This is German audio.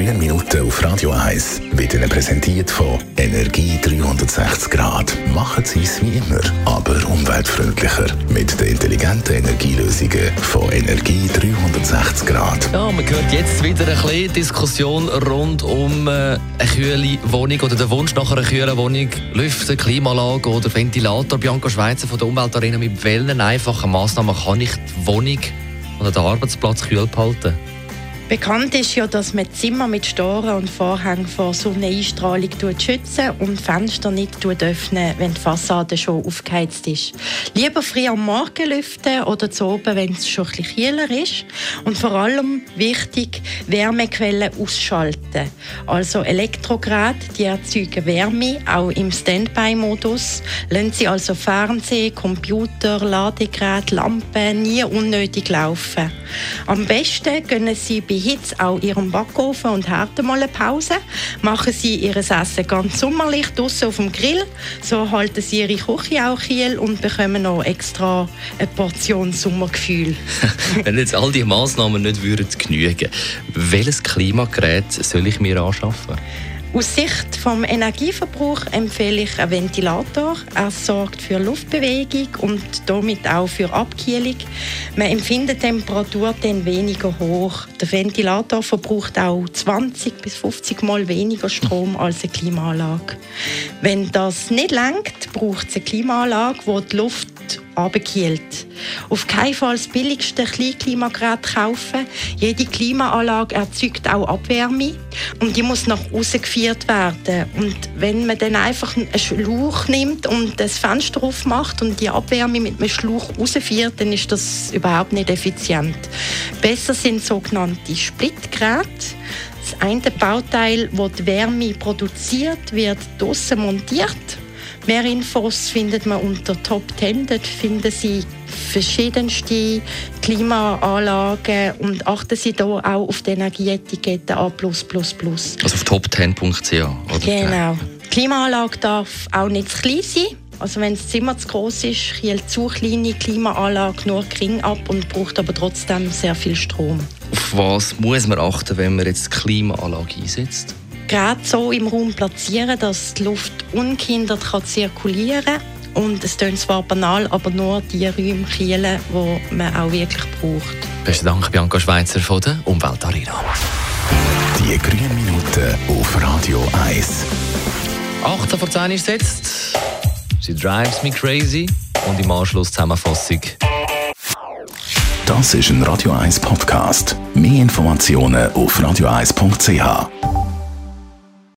Die grünen Minuten auf Radio 1 wird Ihnen präsentiert von Energie 360 Grad. Machen Sie es wie immer, aber umweltfreundlicher. Mit den intelligenten Energielösungen von Energie 360 Grad. Ja, man hört jetzt wieder ein bisschen Diskussion rund um äh, eine kühle Wohnung oder den Wunsch nach einer kühlen Wohnung. Lüften, Klimaanlage oder Ventilator. Bianca Schweizer von der Umweltarena mit welchen einfachen Massnahmen kann ich die Wohnung oder den Arbeitsplatz kühl behalten? Bekannt ist ja, dass man Zimmer mit Storen und Vorhängen vor Sonneneinstrahlung schützen und Fenster nicht öffnen, wenn die Fassade schon aufgeheizt ist. Lieber früh am Morgen lüften oder zu oben, wenn es schon ein bisschen kühler ist. Und vor allem wichtig, Wärmequellen ausschalten. Also Elektrogeräte, die erzeugen Wärme, auch im Standby-Modus. Lassen Sie also Fernsehen, Computer, Ladegeräte, Lampen nie unnötig laufen. Am besten gönnen Sie bei Hitze auch Ihrem Backofen und Herd mal eine Pause. Machen Sie Ihr Essen ganz sommerlich draußen auf dem Grill. So halten Sie Ihre Küche auch kühl und bekommen noch extra eine Portion Sommergefühl. Wenn jetzt all diese Massnahmen nicht würden genügen, welches Klimagerät soll ich mir anschaffen? Aus Sicht vom Energieverbrauch empfehle ich einen Ventilator. Er sorgt für Luftbewegung und damit auch für Abkühlung. Man empfindet die Temperatur dann weniger hoch. Der Ventilator verbraucht auch 20 bis 50 Mal weniger Strom als eine Klimaanlage. Wenn das nicht lenkt, braucht es eine Klimaanlage, wo die Luft abgekühlt. Auf keinen Fall das billigste Kleinklimagerät kaufen. Jede Klimaanlage erzeugt auch Abwärme und die muss nach außen geführt werden. Und wenn man dann einfach einen Schlauch nimmt und das Fenster aufmacht und die Abwärme mit einem Schlauch rausführt, dann ist das überhaupt nicht effizient. Besser sind sogenannte Splitgeräte. Das eine Bauteil, das die Wärme produziert, wird draussen montiert Mehr Infos findet man unter Top 10. Dort finden Sie verschiedenste Klimaanlagen und achten Sie hier auch auf die Energieetikette A+++. Also auf top10.ch? Genau. Die Klimaanlage darf auch nicht zu klein sein. Also wenn das Zimmer zu groß ist, hielt zu kleine Klimaanlage nur gering ab und braucht aber trotzdem sehr viel Strom. Auf was muss man achten, wenn man jetzt die Klimaanlage einsetzt? Gerade so im Raum platzieren, dass die Luft ungehindert kann zirkulieren kann. Und es klingt zwar banal, aber nur die Räume kühlen, die man auch wirklich braucht. Besten Dank, Bianca Schweizer von der Umweltarena. Die grünen Minuten auf Radio 1. 8 vor 10 ist jetzt. Sie drives me crazy. Und im Anschluss Zusammenfassung. Das ist ein Radio 1 Podcast. Mehr Informationen auf radio1.ch.